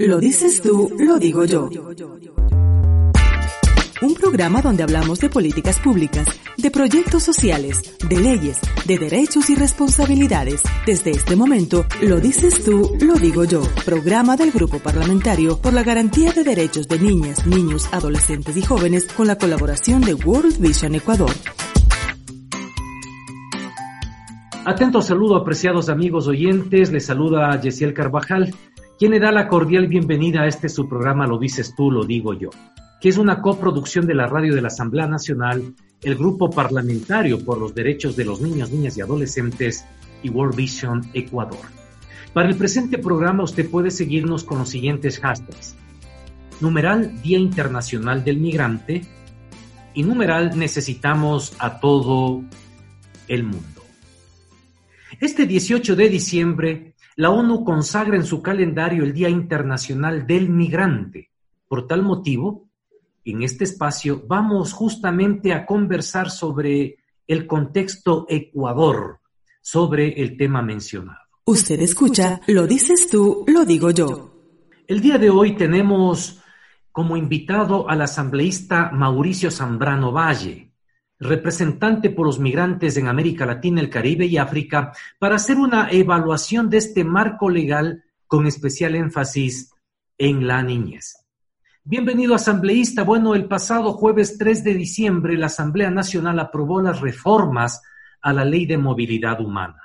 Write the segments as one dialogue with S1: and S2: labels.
S1: Lo dices tú, lo digo yo. Un programa donde hablamos de políticas públicas, de proyectos sociales, de leyes, de derechos y responsabilidades. Desde este momento, lo dices tú, lo digo yo. Programa del Grupo Parlamentario por la Garantía de Derechos de Niñas, Niños, Adolescentes y Jóvenes con la colaboración de World Vision Ecuador.
S2: Atento saludo, apreciados amigos oyentes. Les saluda Yesiel Carvajal quien le da la cordial bienvenida a este su programa Lo dices tú, lo digo yo, que es una coproducción de la radio de la Asamblea Nacional, el Grupo Parlamentario por los Derechos de los Niños, Niñas y Adolescentes y World Vision Ecuador. Para el presente programa usted puede seguirnos con los siguientes hashtags. Numeral Día Internacional del Migrante y numeral Necesitamos a todo el mundo. Este 18 de diciembre la ONU consagra en su calendario el Día Internacional del Migrante. Por tal motivo, en este espacio vamos justamente a conversar sobre el contexto Ecuador, sobre el tema mencionado.
S1: Usted escucha, lo dices tú, lo digo yo.
S2: El día de hoy tenemos como invitado al asambleísta Mauricio Zambrano Valle representante por los migrantes en América Latina, el Caribe y África, para hacer una evaluación de este marco legal con especial énfasis en la niñez. Bienvenido asambleísta. Bueno, el pasado jueves 3 de diciembre la Asamblea Nacional aprobó las reformas a la Ley de Movilidad Humana.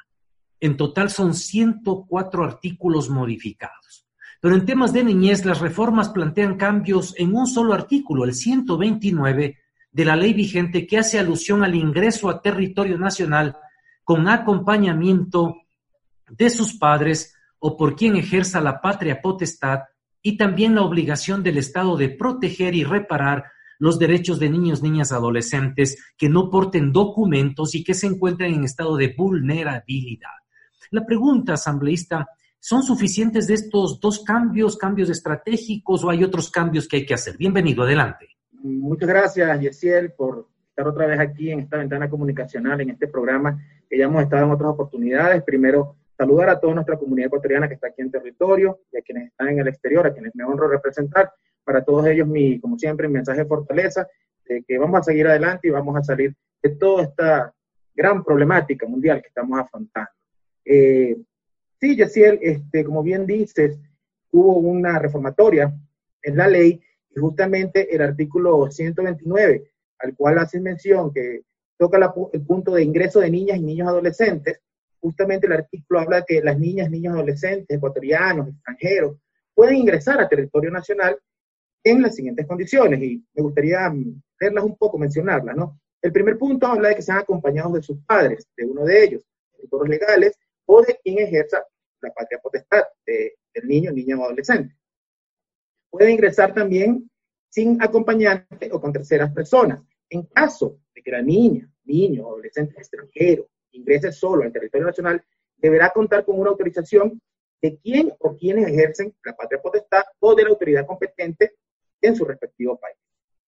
S2: En total son 104 artículos modificados. Pero en temas de niñez, las reformas plantean cambios en un solo artículo, el 129, de la ley vigente que hace alusión al ingreso a territorio nacional con acompañamiento de sus padres o por quien ejerza la patria potestad y también la obligación del Estado de proteger y reparar los derechos de niños, niñas, adolescentes que no porten documentos y que se encuentren en estado de vulnerabilidad. La pregunta, asambleísta, ¿son suficientes de estos dos cambios, cambios estratégicos o hay otros cambios que hay que hacer? Bienvenido, adelante.
S3: Muchas gracias, Yesiel, por estar otra vez aquí en esta ventana comunicacional, en este programa que ya hemos estado en otras oportunidades. Primero, saludar a toda nuestra comunidad ecuatoriana que está aquí en territorio y a quienes están en el exterior, a quienes me honro representar. Para todos ellos, mi, como siempre, mi mensaje de fortaleza, de que vamos a seguir adelante y vamos a salir de toda esta gran problemática mundial que estamos afrontando. Eh, sí, Yesiel, este, como bien dices, hubo una reformatoria en la ley justamente el artículo 129, al cual hace mención que toca el punto de ingreso de niñas y niños adolescentes, justamente el artículo habla de que las niñas, niños, adolescentes, ecuatorianos, extranjeros, pueden ingresar a territorio nacional en las siguientes condiciones, y me gustaría mm, verlas un poco, mencionarlas, ¿no? El primer punto habla de que sean acompañados de sus padres, de uno de ellos, tutores legales, o de quien ejerza la patria potestad de, del niño, niña o adolescente puede ingresar también sin acompañante o con terceras personas. En caso de que la niña, niño o adolescente extranjero ingrese solo al territorio nacional, deberá contar con una autorización de quién o quienes ejercen la patria potestad o de la autoridad competente en su respectivo país.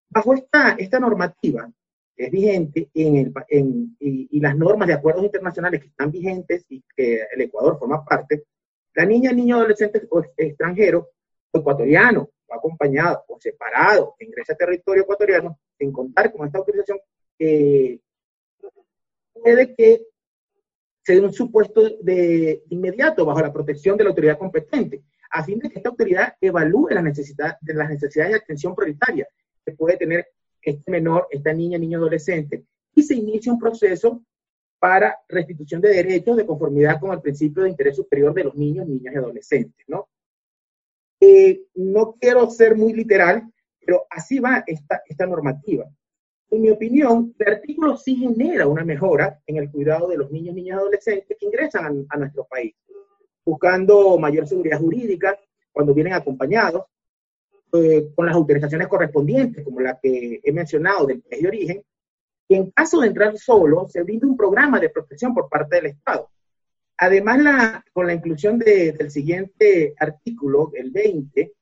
S3: Bajo esta, esta normativa es vigente en el, en, y, y, las normas de acuerdos internacionales que están vigentes y que el Ecuador forma parte, la niña, niño, adolescente o extranjero o ecuatoriano acompañado o separado que ingresa a territorio ecuatoriano sin contar con esta autorización, eh, puede que se dé un supuesto de inmediato bajo la protección de la autoridad competente, a fin de que esta autoridad evalúe la necesidad, de las necesidades de atención prioritaria que puede tener este menor, esta niña, niño, adolescente, y se inicia un proceso para restitución de derechos de conformidad con el principio de interés superior de los niños, niñas y adolescentes, ¿no? Eh, no quiero ser muy literal, pero así va esta, esta normativa. En mi opinión, el artículo sí genera una mejora en el cuidado de los niños, niñas y adolescentes que ingresan a, nuestro país, buscando mayor seguridad jurídica, cuando vienen acompañados, eh, con las autorizaciones correspondientes, como la que he mencionado del país de origen, y en caso de entrar solo, se brinda un programa de protección por parte del Estado. Además, con la inclusión del siguiente artículo, el 20,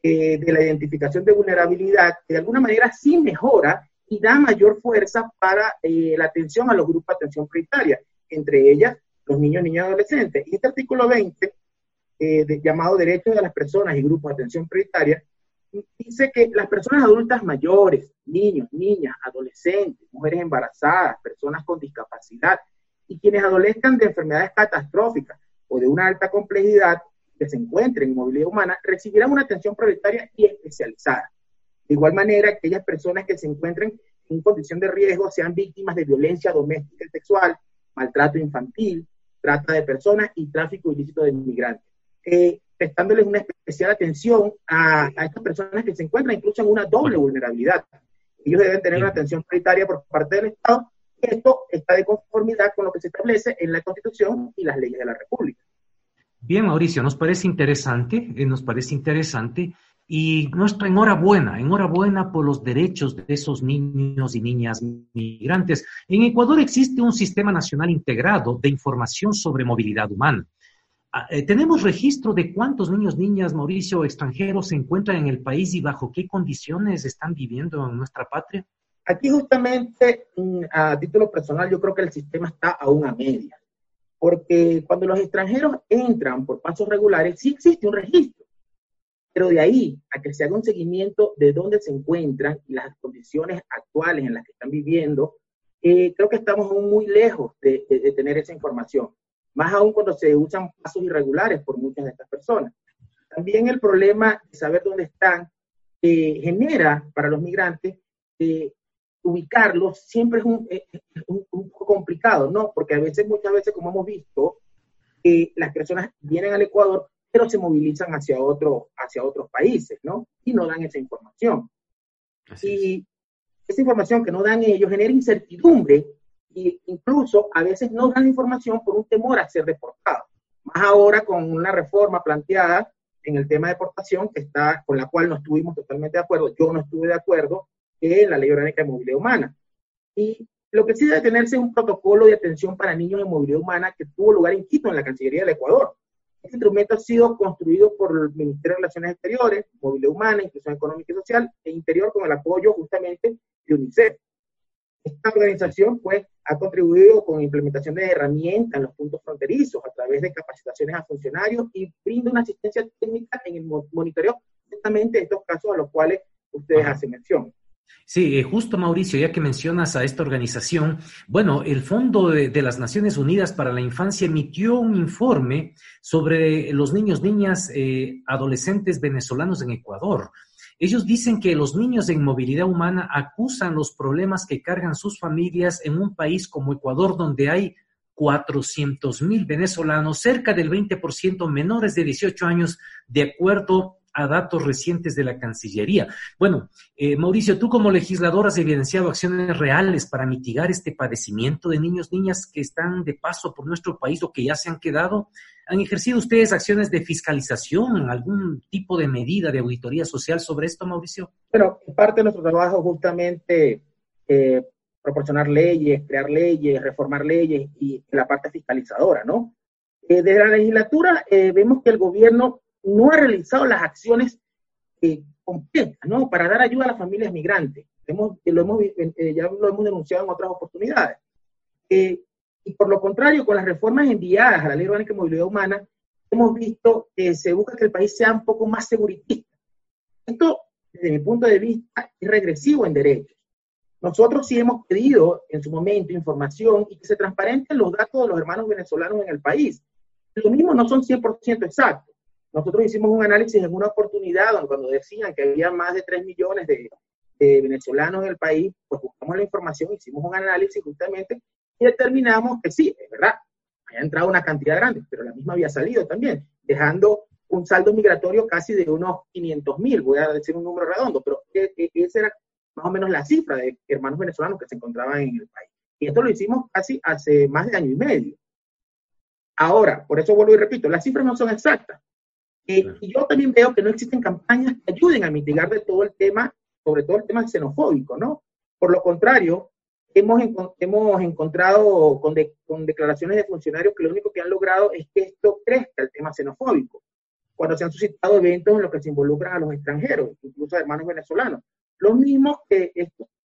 S3: eh, de la identificación de vulnerabilidad, de alguna manera sí mejora y da mayor fuerza para eh, la atención a los grupos de atención prioritaria, entre ellas los niños, niñas y adolescentes. Y este artículo 20, eh, llamado Derechos de las Personas y Grupos de Atención Prioritaria, dice que las personas adultas mayores, niños, niñas, adolescentes, mujeres embarazadas, personas con discapacidad y quienes adolezcan de enfermedades catastróficas o de una alta complejidad que se encuentren en movilidad humana recibirán una atención prioritaria y especializada. De igual manera, aquellas personas que se encuentren en condición de riesgo sean víctimas de violencia doméstica y sexual, maltrato infantil, trata de personas y tráfico ilícito de inmigrantes. Eh, prestándoles una especial atención a, estas personas que se encuentran incluso en una doble vulnerabilidad. Ellos deben tener una atención prioritaria por parte del Estado. Esto está de conformidad con lo que se establece en la Constitución y las leyes de la República.
S2: Bien, Mauricio, nos parece interesante, eh, nos parece interesante y nuestra enhorabuena, enhorabuena por los derechos de esos niños y niñas migrantes. En Ecuador existe un sistema nacional integrado de información sobre movilidad humana. Ah, eh, ¿Tenemos registro de cuántos niños, niñas, Mauricio, extranjeros se encuentran en el país y bajo qué condiciones están viviendo en nuestra patria?
S3: Aquí justamente, mm, a título personal, yo creo que el sistema está aún a media, porque cuando los extranjeros entran por pasos regulares, sí existe un registro, pero de ahí a que se haga un seguimiento de dónde se encuentran y las condiciones actuales en las que están viviendo, eh, creo que estamos aún muy lejos de tener esa información más aún cuando se usan pasos irregulares por muchas de estas personas. También el problema de saber dónde están eh, genera para los migrantes eh, ubicarlos siempre es un, un, poco complicado, ¿no? Porque a veces, muchas veces, como hemos visto, eh, las personas vienen al Ecuador, pero se movilizan hacia, otro, hacia otros países, ¿no? Y no dan esa información. y esa información que no dan ellos genera incertidumbre y incluso a veces no dan información por un temor a ser deportado. Más ahora con una reforma planteada en el tema de deportación que está, con la cual no estuvimos totalmente de acuerdo, yo no estuve de acuerdo, en la Ley Orgánica de Movilidad Humana. Y lo que sí debe tenerse es un protocolo de atención para niños en movilidad humana que tuvo lugar en Quito, en la Cancillería del Ecuador. Este instrumento ha sido construido por el Ministerio de Relaciones Exteriores, Movilidad Humana, Inclusión Económica y Social e Interior con el apoyo justamente de UNICEF. Esta organización pues, ha contribuido con implementación de herramientas en los puntos fronterizos a través de capacitaciones a funcionarios y brinda una asistencia técnica en el monitoreo justamente de estos casos a los cuales ustedes hacen mención.
S2: Sí, eh, justo Mauricio, ya que mencionas a esta organización, bueno, el Fondo de, las Naciones Unidas para la Infancia emitió un informe sobre los niños, niñas, eh, adolescentes venezolanos en Ecuador. Ellos dicen que los niños en movilidad humana acusan los problemas que cargan sus familias en un país como Ecuador, donde hay 400 mil venezolanos, cerca del 20% menores de 18 años, de acuerdo a datos recientes de la Cancillería. Bueno, eh, Mauricio, tú como legislador has evidenciado acciones reales para mitigar este padecimiento de niños, niñas que están de paso por nuestro país o que ya se han quedado. ¿Han ejercido ustedes acciones de fiscalización, algún tipo de medida de auditoría social sobre esto, Mauricio?
S3: Bueno, parte de nuestro trabajo justamente eh, proporcionar leyes, crear leyes, reformar leyes y la parte fiscalizadora, ¿no? Eh, desde la legislatura eh, vemos que el gobierno no ha realizado las acciones completas, ¿no? Para dar ayuda a las familias migrantes. Hemos, lo hemos, ya lo hemos denunciado en otras oportunidades. Y por lo contrario, con las reformas enviadas a la Ley Orgánica de Movilidad Humana, hemos visto que se busca que el país sea un poco más seguritista. Esto, desde mi punto de vista, es regresivo en derechos. Nosotros sí hemos pedido en su momento información y que se transparenten los datos de los hermanos venezolanos en el país. Lo mismo no son 100% exactos. Nosotros hicimos un análisis en una oportunidad cuando decían que había más de 3 millones de, de venezolanos en el país, pues buscamos la información, hicimos un análisis justamente y determinamos que sí, es verdad, había entrado una cantidad grande, pero la misma había salido también, dejando un saldo migratorio casi de unos 500 mil, voy a decir un número redondo, pero esa era más o menos la cifra de hermanos venezolanos que se encontraban en el país. Y esto lo hicimos casi hace más de año y medio. Ahora, por eso vuelvo y repito, las cifras no son exactas. Eh, y yo también veo que no existen campañas que ayuden a mitigar de todo el tema, sobre todo el tema xenofóbico, ¿no? Por lo contrario, hemos, hemos encontrado con, con declaraciones de funcionarios que lo único que han logrado es que esto crezca, el tema xenofóbico, cuando se han suscitado eventos en los que se involucran a los extranjeros, incluso a hermanos venezolanos. Los mismos que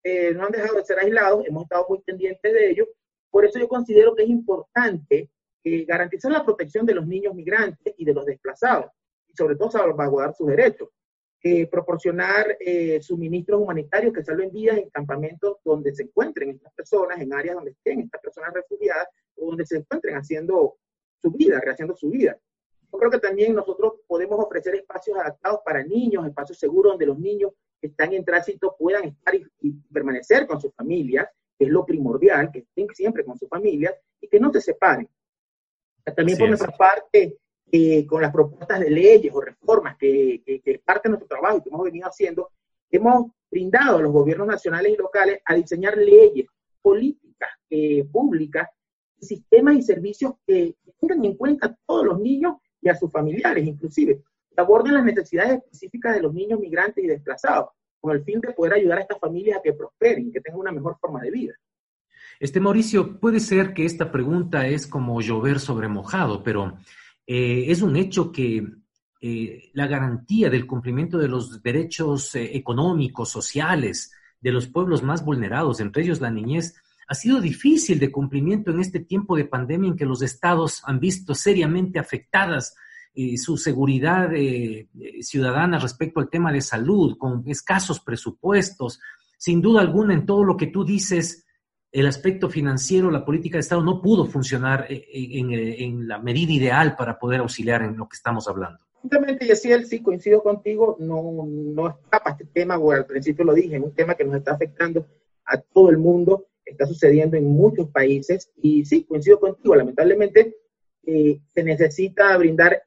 S3: eh, no han dejado de ser aislados, hemos estado muy pendientes de ellos, por eso yo considero que es importante eh, garantizar la protección de los niños migrantes y de los desplazados, y sobre todo salvaguardar sus derechos. Eh, proporcionar eh, suministros humanitarios que salven vidas en campamentos donde se encuentren estas personas, en áreas donde estén estas personas refugiadas o donde se encuentren haciendo su vida, rehaciendo su vida. Yo creo que también nosotros podemos ofrecer espacios adaptados para niños, espacios seguros donde los niños que están en tránsito puedan estar y, permanecer con sus familias, que es lo primordial, que estén siempre con sus familias y que no se separen. También por nuestra parte, eh, con las propuestas de leyes o reformas que, que, parte de nuestro trabajo y que hemos venido haciendo, hemos brindado a los gobiernos nacionales y locales a diseñar leyes, políticas eh, públicas, sistemas y servicios que tengan en cuenta a todos los niños y a sus familiares, inclusive, que aborden las necesidades específicas de los niños migrantes y desplazados, con el fin de poder ayudar a estas familias a que prosperen, que tengan una mejor forma de vida.
S2: Este Mauricio, puede ser que esta pregunta es como llover sobre mojado, pero eh, es un hecho que eh, la garantía del cumplimiento de los derechos eh, económicos, sociales de los pueblos más vulnerados, entre ellos la niñez, ha sido difícil de cumplimiento en este tiempo de pandemia en que los estados han visto seriamente afectadas su seguridad ciudadana respecto al tema de salud, con escasos presupuestos. Sin duda alguna, en todo lo que tú dices, el aspecto financiero, la política de Estado no pudo funcionar eh, eh, en, la medida ideal para poder auxiliar en lo que estamos hablando.
S3: Justamente, Yesiel, sí coincido contigo, no, no escapa este tema, al principio lo dije, es un tema que nos está afectando a todo el mundo, está sucediendo en muchos países, y sí, coincido contigo, lamentablemente eh, se necesita brindar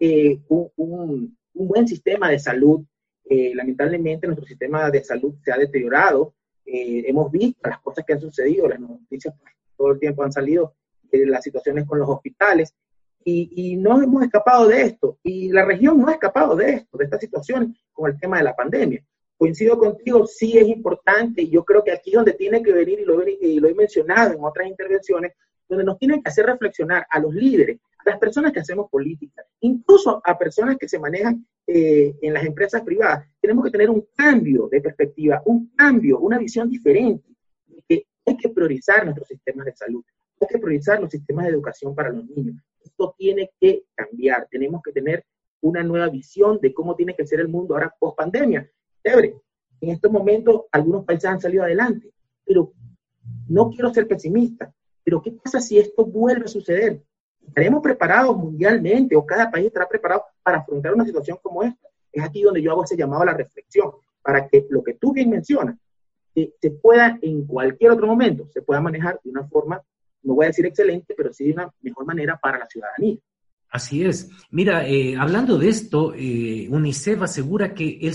S3: un, un, buen sistema de salud. lamentablemente nuestro sistema de salud se ha deteriorado, eh, hemos visto las cosas que han sucedido, las noticias pues, todo el tiempo han salido de las situaciones con los hospitales y, y, no hemos escapado de esto y la región no ha escapado de esto, de esta situación con el tema de la pandemia. Coincido contigo, sí es importante y yo creo que aquí donde tiene que venir y lo, y lo he mencionado en otras intervenciones, donde nos tienen que hacer reflexionar a los líderes, las personas que hacemos política, incluso a personas que se manejan eh, en las empresas privadas, tenemos que tener un cambio de perspectiva, un cambio, una visión diferente. Que hay que priorizar nuestros sistemas de salud, hay que priorizar los sistemas de educación para los niños. Esto tiene que cambiar, tenemos que tener una nueva visión de cómo tiene que ser el mundo ahora post pandemia. Chévere, en estos momentos algunos países han salido adelante, pero no quiero ser pesimista, pero ¿qué pasa si esto vuelve a suceder? ¿Estaremos preparados mundialmente o cada país estará preparado para afrontar una situación como esta? Es aquí donde yo hago ese llamado a la reflexión, para que lo que tú bien mencionas eh, se pueda en cualquier otro momento, se pueda manejar de una forma, no voy a decir excelente, pero sí de una mejor manera para la ciudadanía.
S2: Así es. Mira, eh, hablando de esto, eh, UNICEF asegura que el,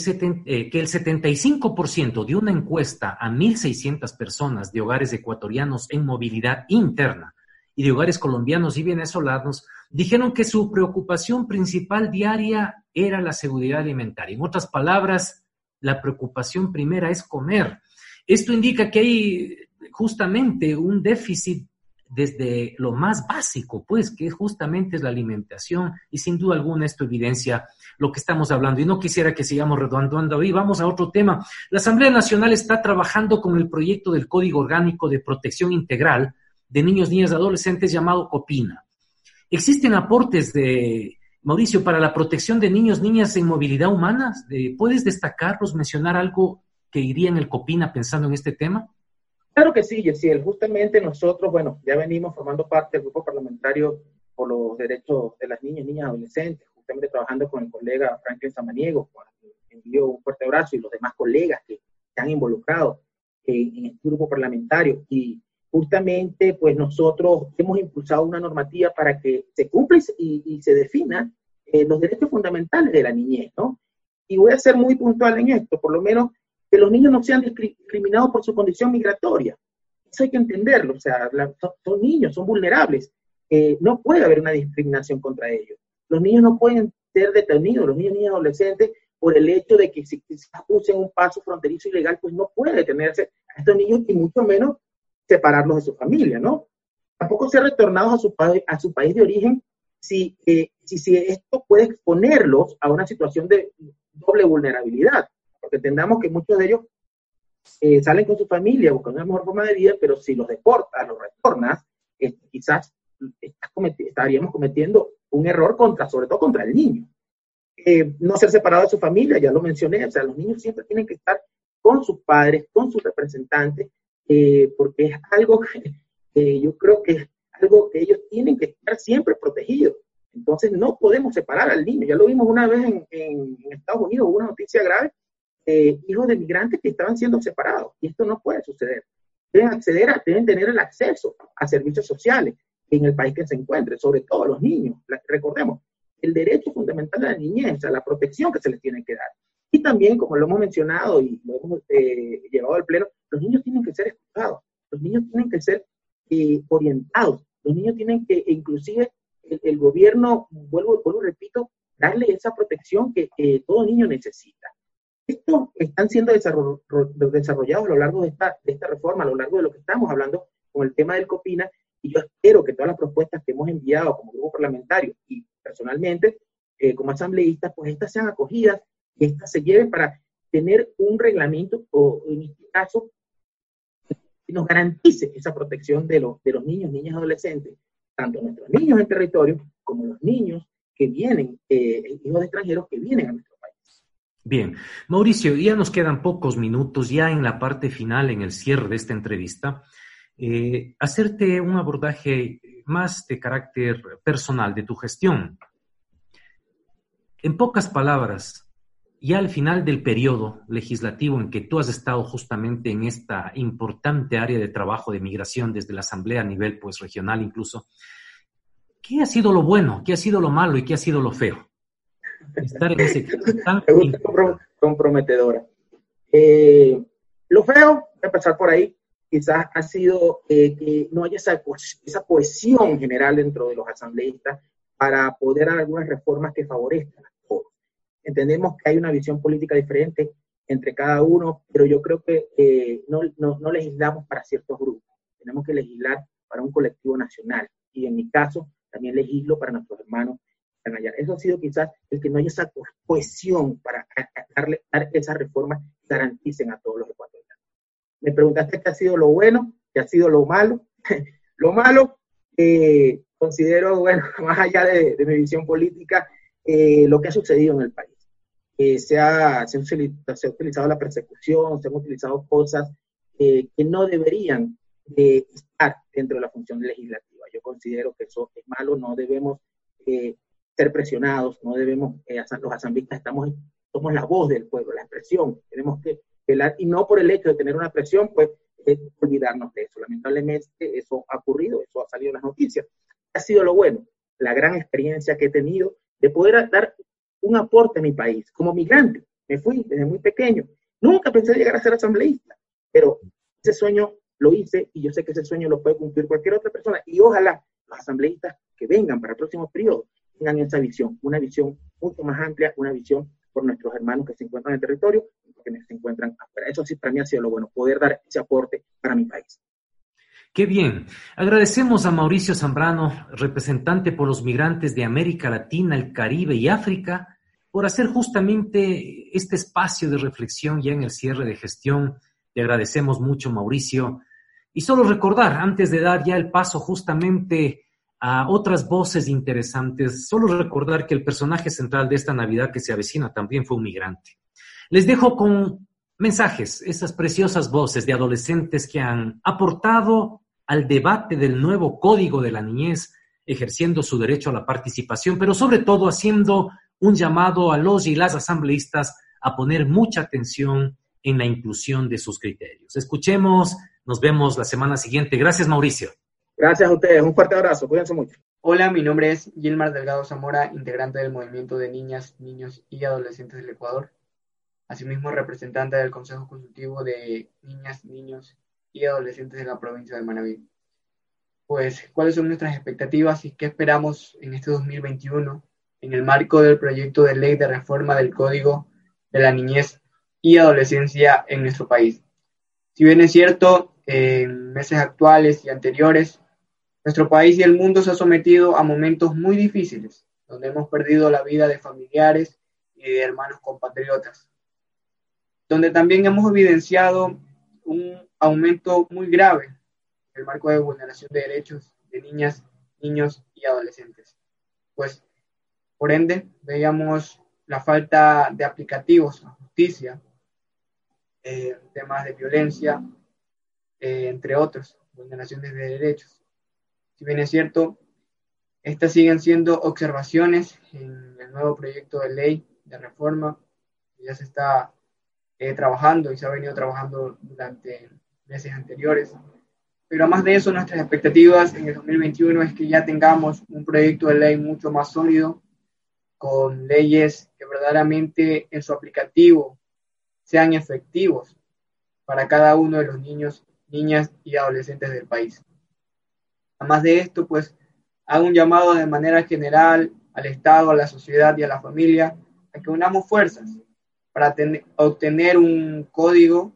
S2: que el 75% de una encuesta a 1.600 personas de hogares ecuatorianos en movilidad interna y de hogares colombianos y venezolanos dijeron que su preocupación principal diaria era la seguridad alimentaria. En otras palabras, la preocupación primera es comer. Esto indica que hay justamente un déficit desde lo más básico, pues, que justamente es la alimentación, y sin duda alguna esto evidencia lo que estamos hablando. Y no quisiera que sigamos redondeando ahí. Vamos a otro tema. La Asamblea Nacional está trabajando con el proyecto del Código Orgánico de Protección Integral de niños, niñas, adolescentes llamado COPINA. ¿Existen aportes de Mauricio para la protección de niños, niñas en movilidad humana? ¿Puedes destacarlos, mencionar algo que iría en el COPINA pensando en este tema?
S3: Claro que sí, Yesiel. Justamente nosotros, bueno, ya venimos formando parte del grupo parlamentario por los derechos de las niñas, niñas, adolescentes, justamente trabajando con el colega Franklin Samaniego, envió un fuerte abrazo, y los demás colegas que se han involucrado en, en este grupo parlamentario. Y justamente pues nosotros hemos impulsado una normativa para que se cumpla y, se defina eh, los derechos fundamentales de la niñez, ¿no? Y voy a ser muy puntual en esto, por lo menos que los niños no sean discriminados por su condición migratoria. Eso hay que entenderlo, o sea, son, niños, son vulnerables, eh, no puede haber una discriminación contra ellos. Los niños no pueden ser detenidos, los niños y adolescentes, por el hecho de que si quizás un paso fronterizo ilegal, pues no puede detenerse a estos niños y mucho menos separarlos de su familia, ¿no? Tampoco ser retornados a su, a su país de origen si, eh, si, si esto puede exponerlos a una situación de doble vulnerabilidad, porque entendamos que muchos de ellos eh, salen con su familia buscando una mejor forma de vida, pero si los deportas, los retornas, quizás estaríamos cometiendo un error contra, sobre todo contra el niño. Eh, no ser separado de su familia, ya lo mencioné, o sea, los niños siempre tienen que estar con sus padres, con sus representantes, porque es algo que yo creo que es algo que ellos tienen que estar siempre protegidos. Entonces no podemos separar al niño. Ya lo vimos una vez en, en Estados Unidos, hubo una noticia grave eh, hijos de migrantes que estaban siendo separados. Y esto no puede suceder. Deben acceder, a, deben tener el acceso a servicios sociales en el país que se encuentre, sobre todo los niños. recordemos, el derecho fundamental de la niñez, a la protección que se les tiene que dar. Y también, como lo hemos mencionado y lo hemos eh, llevado al pleno, los niños tienen que ser escuchados, los niños tienen que ser eh, orientados, los niños tienen que, e inclusive, el, gobierno, vuelvo, vuelvo, repito, darle esa protección que todo niño necesita. Estos están siendo desarrollados a lo largo de esta, de esta reforma, a lo largo de lo que estamos hablando con el tema del COPINA, y yo espero que todas las propuestas que hemos enviado como grupo parlamentario y personalmente eh, como asambleístas, pues estas sean acogidas y estas se lleven para tener un reglamento o en este caso que nos garantice esa protección de los, de los niños, niñas y adolescentes, tanto nuestros niños en territorio como los niños que vienen, eh, hijos extranjeros que vienen a nuestro
S2: Bien, Mauricio, ya nos quedan pocos minutos, ya en la parte final, en el cierre de esta entrevista, eh, hacerte un abordaje más de carácter personal de tu gestión. En pocas palabras, ya al final del periodo legislativo en que tú has estado justamente en esta importante área de trabajo de migración desde la Asamblea a nivel pues regional incluso, ¿qué ha sido lo bueno, qué ha sido lo malo y qué ha sido lo feo?
S3: estar en ese comprometedora. Eh, lo feo, empezar por ahí, quizás ha sido eh, que no haya esa, esa cohesión general dentro de los asambleístas para poder dar algunas reformas que favorezcan a. Entendemos que hay una visión política diferente entre cada uno, pero yo creo que eh, no, no, no legislamos para ciertos grupos, tenemos que legislar para un colectivo nacional. Y en mi caso, también legislo para nuestros hermanos eso ha sido quizás el que no haya esa cohesión para darle, dar esas reformas que garanticen a todos los ecuatorianos. Me preguntaste qué ha sido lo bueno, qué ha sido lo malo. lo malo, eh, considero, bueno, más allá de, mi visión política, eh, lo que ha sucedido en el país. Eh, se, ha, se, ha, utilizado la persecución, se han utilizado cosas que no deberían estar dentro de la función legislativa. Yo considero que eso es malo, no debemos ser presionados, no debemos, eh, los asambleístas estamos, somos la voz del pueblo, la expresión, tenemos que velar, y no por el hecho de tener una presión, pues olvidarnos de eso. Lamentablemente eso ha ocurrido, eso ha salido en las noticias. Ha sido lo bueno, la gran experiencia que he tenido de poder dar un aporte a mi país. Como migrante, me fui desde muy pequeño. Nunca pensé llegar a ser asambleísta, pero ese sueño lo hice y yo sé que ese sueño lo puede cumplir cualquier otra persona y ojalá los asambleístas que vengan para el próximo periodo tengan esa visión, una visión mucho más amplia, una visión por nuestros hermanos que se encuentran en el territorio y que se encuentran afuera. Eso sí para mí ha sido lo bueno, poder dar ese aporte para mi país.
S2: Qué bien. Agradecemos a Mauricio Zambrano, representante por los migrantes de América Latina, el Caribe y África, por hacer justamente este espacio de reflexión ya en el cierre de gestión. Te agradecemos mucho, Mauricio. Y solo recordar, antes de dar ya el paso justamente a otras voces interesantes. Solo recordar que el personaje central de esta Navidad que se avecina también fue un migrante. Les dejo con mensajes, esas preciosas voces de adolescentes que han aportado al debate del nuevo código de la niñez, ejerciendo su derecho a la participación, pero sobre todo haciendo un llamado a los y las asambleístas a poner mucha atención en la inclusión de sus criterios. Escuchemos, nos vemos la semana siguiente. Gracias, Mauricio.
S3: Gracias a ustedes, un fuerte abrazo, cuídense mucho.
S4: Hola, mi nombre es Gilmar Delgado Zamora, integrante del Movimiento de Niñas, Niños y Adolescentes del Ecuador, asimismo representante del Consejo Consultivo de Niñas, Niños y Adolescentes de la provincia de Manabí. Pues, ¿cuáles son nuestras expectativas y qué esperamos en este 2021 en el marco del proyecto de ley de reforma del Código de la Niñez y Adolescencia en nuestro país. Si bien es cierto, en meses actuales y anteriores, nuestro país y el mundo se ha sometido a momentos muy difíciles, donde hemos perdido la vida de familiares y de hermanos compatriotas, donde también hemos evidenciado un aumento muy grave en el marco de vulneración de derechos de niñas, niños y adolescentes. Pues, por ende, veíamos la falta de aplicativos a justicia, eh, temas de violencia, eh, entre otros, vulneraciones de derechos. Si bien es cierto, estas siguen siendo observaciones en el nuevo proyecto de ley de reforma que ya se está eh, trabajando y se ha venido trabajando durante meses anteriores. Pero además de eso, nuestras expectativas en el 2021 es que ya tengamos un proyecto de ley mucho más sólido, con leyes que verdaderamente en su aplicativo sean efectivos para cada uno de los niños, niñas y adolescentes del país. Además de esto, pues hago un llamado de manera general al Estado, a la sociedad y a la familia a que unamos fuerzas para obtener un código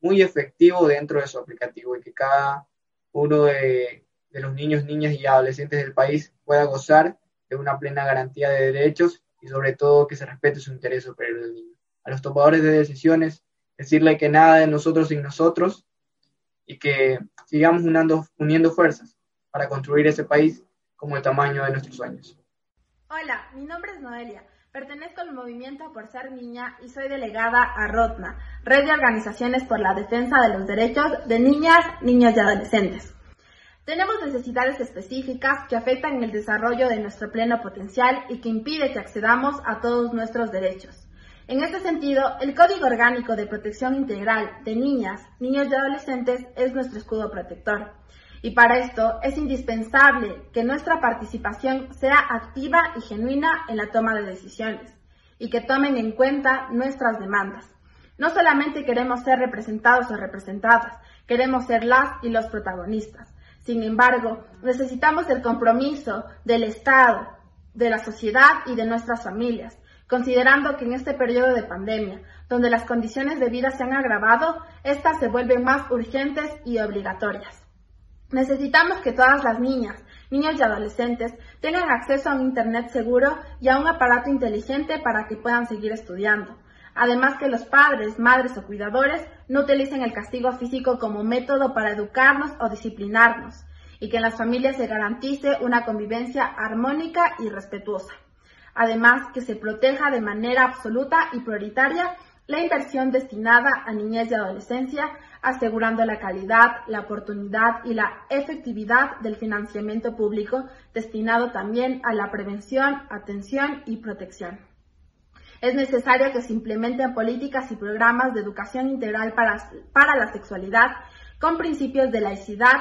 S4: muy efectivo dentro de su aplicativo y que cada uno de, los niños, niñas y adolescentes del país pueda gozar de una plena garantía de derechos y sobre todo que se respete su interés superior del niño. A los tomadores de decisiones, decirle que nada de nosotros sin nosotros y que sigamos uniendo fuerzas para construir ese país como el tamaño de nuestros sueños.
S5: Hola, mi nombre es Noelia. Pertenezco al movimiento por ser niña y soy delegada a ROTNA, Red de Organizaciones por la Defensa de los Derechos de Niñas, Niños y Adolescentes. Tenemos necesidades específicas que afectan el desarrollo de nuestro pleno potencial y que impide que accedamos a todos nuestros derechos. En este sentido, el Código Orgánico de Protección Integral de Niñas, Niños y Adolescentes es nuestro escudo protector. Y para esto es indispensable que nuestra participación sea activa y genuina en la toma de decisiones y que tomen en cuenta nuestras demandas. No solamente queremos ser representados o representadas, queremos ser las y los protagonistas. Sin embargo, necesitamos el compromiso del Estado, de la sociedad y de nuestras familias, considerando que en este periodo de pandemia, donde las condiciones de vida se han agravado, estas se vuelven más urgentes y obligatorias. Necesitamos que todas las niñas, niños y adolescentes tengan acceso a un Internet seguro y a un aparato inteligente para que puedan seguir estudiando. Además que los padres, madres o cuidadores no utilicen el castigo físico como método para educarnos o disciplinarnos y que en las familias se garantice una convivencia armónica y respetuosa. Además que se proteja de manera absoluta y prioritaria la inversión destinada a niñez y adolescencia, asegurando la calidad, la oportunidad y la efectividad del financiamiento público destinado también a la prevención, atención y protección. Es necesario que se implementen políticas y programas de educación integral para, para la sexualidad con principios de laicidad,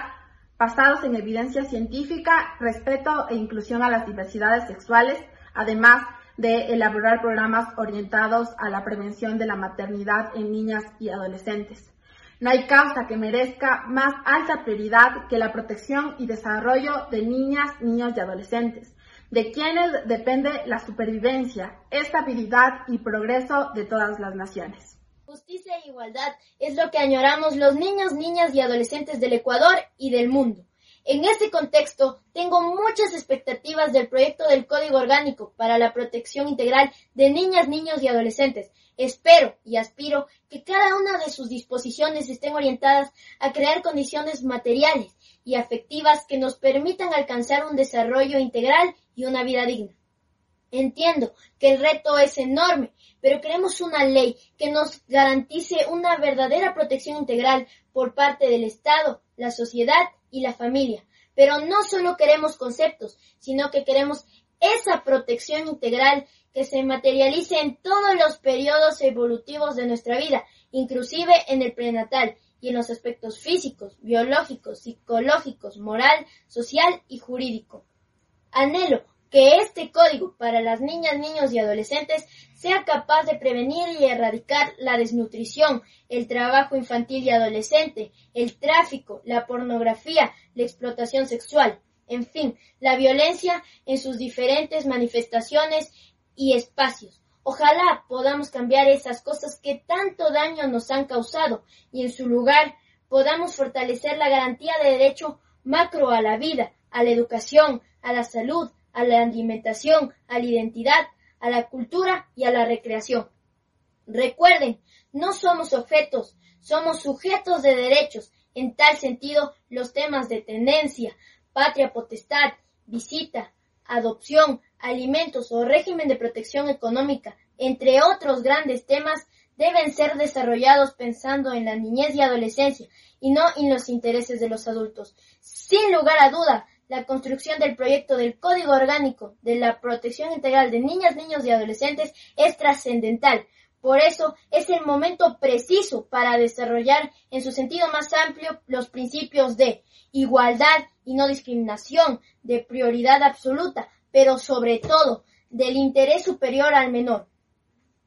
S5: basados en evidencia científica, respeto e inclusión a las diversidades sexuales, además de elaborar programas orientados a la prevención de la maternidad en niñas y adolescentes. No hay causa que merezca más alta prioridad que la protección y desarrollo de niñas, niños y adolescentes, de quienes depende la supervivencia, estabilidad y progreso de todas las naciones.
S6: Justicia e igualdad es lo que añoramos los niños, niñas y adolescentes del Ecuador y del mundo. En este contexto, tengo muchas expectativas del proyecto del Código Orgánico para la Protección Integral de Niñas, Niños y Adolescentes. Espero y aspiro que cada una de sus disposiciones estén orientadas a crear condiciones materiales y afectivas que nos permitan alcanzar un desarrollo integral y una vida digna. Entiendo que el reto es enorme, pero queremos una ley que nos garantice una verdadera protección integral por parte del Estado, la sociedad y la familia. Pero no solo queremos conceptos, sino que queremos esa protección integral que se materialice en todos los periodos evolutivos de nuestra vida, inclusive en el prenatal y en los aspectos físicos, biológicos, psicológicos, moral, social y jurídico. Anhelo que este código para las niñas, niños y adolescentes sea capaz de prevenir y erradicar la desnutrición, el trabajo infantil y adolescente, el tráfico, la pornografía, la explotación sexual. en fin, la violencia en sus diferentes manifestaciones y espacios. Ojalá podamos cambiar esas cosas que tanto daño nos han causado y en su lugar podamos fortalecer la garantía de derecho macro a la vida, a la educación, a la salud, a la alimentación, a la identidad, a la cultura y a la recreación. Recuerden, no somos objetos, somos sujetos de derechos. En tal sentido, los temas de tendencia, patria potestad, visita, adopción, alimentos o régimen de protección económica, entre otros grandes temas, deben ser desarrollados pensando en la niñez y adolescencia y no en los intereses de los adultos. Sin lugar a duda, la construcción del proyecto del Código Orgánico de la Protección Integral de Niñas, Niños y Adolescentes es trascendental. Por eso es el momento preciso para desarrollar en su sentido más amplio los principios de igualdad y no discriminación, de prioridad absoluta, pero sobre todo del interés superior al menor.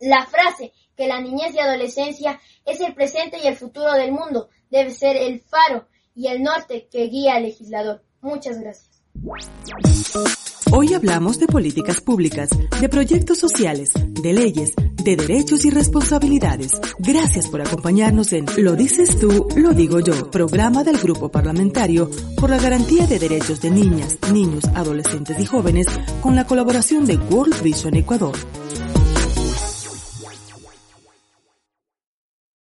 S6: La frase que la niñez y adolescencia es el presente y el futuro del mundo debe ser el faro y el norte que guía al legislador. Muchas gracias.
S1: Hoy hablamos de políticas públicas, de proyectos sociales, de leyes, de derechos y responsabilidades. Gracias por acompañarnos en Lo dices tú, lo digo yo, programa del Grupo Parlamentario por la Garantía de Derechos de Niñas, Niños, Adolescentes y Jóvenes con la colaboración de World Vision Ecuador.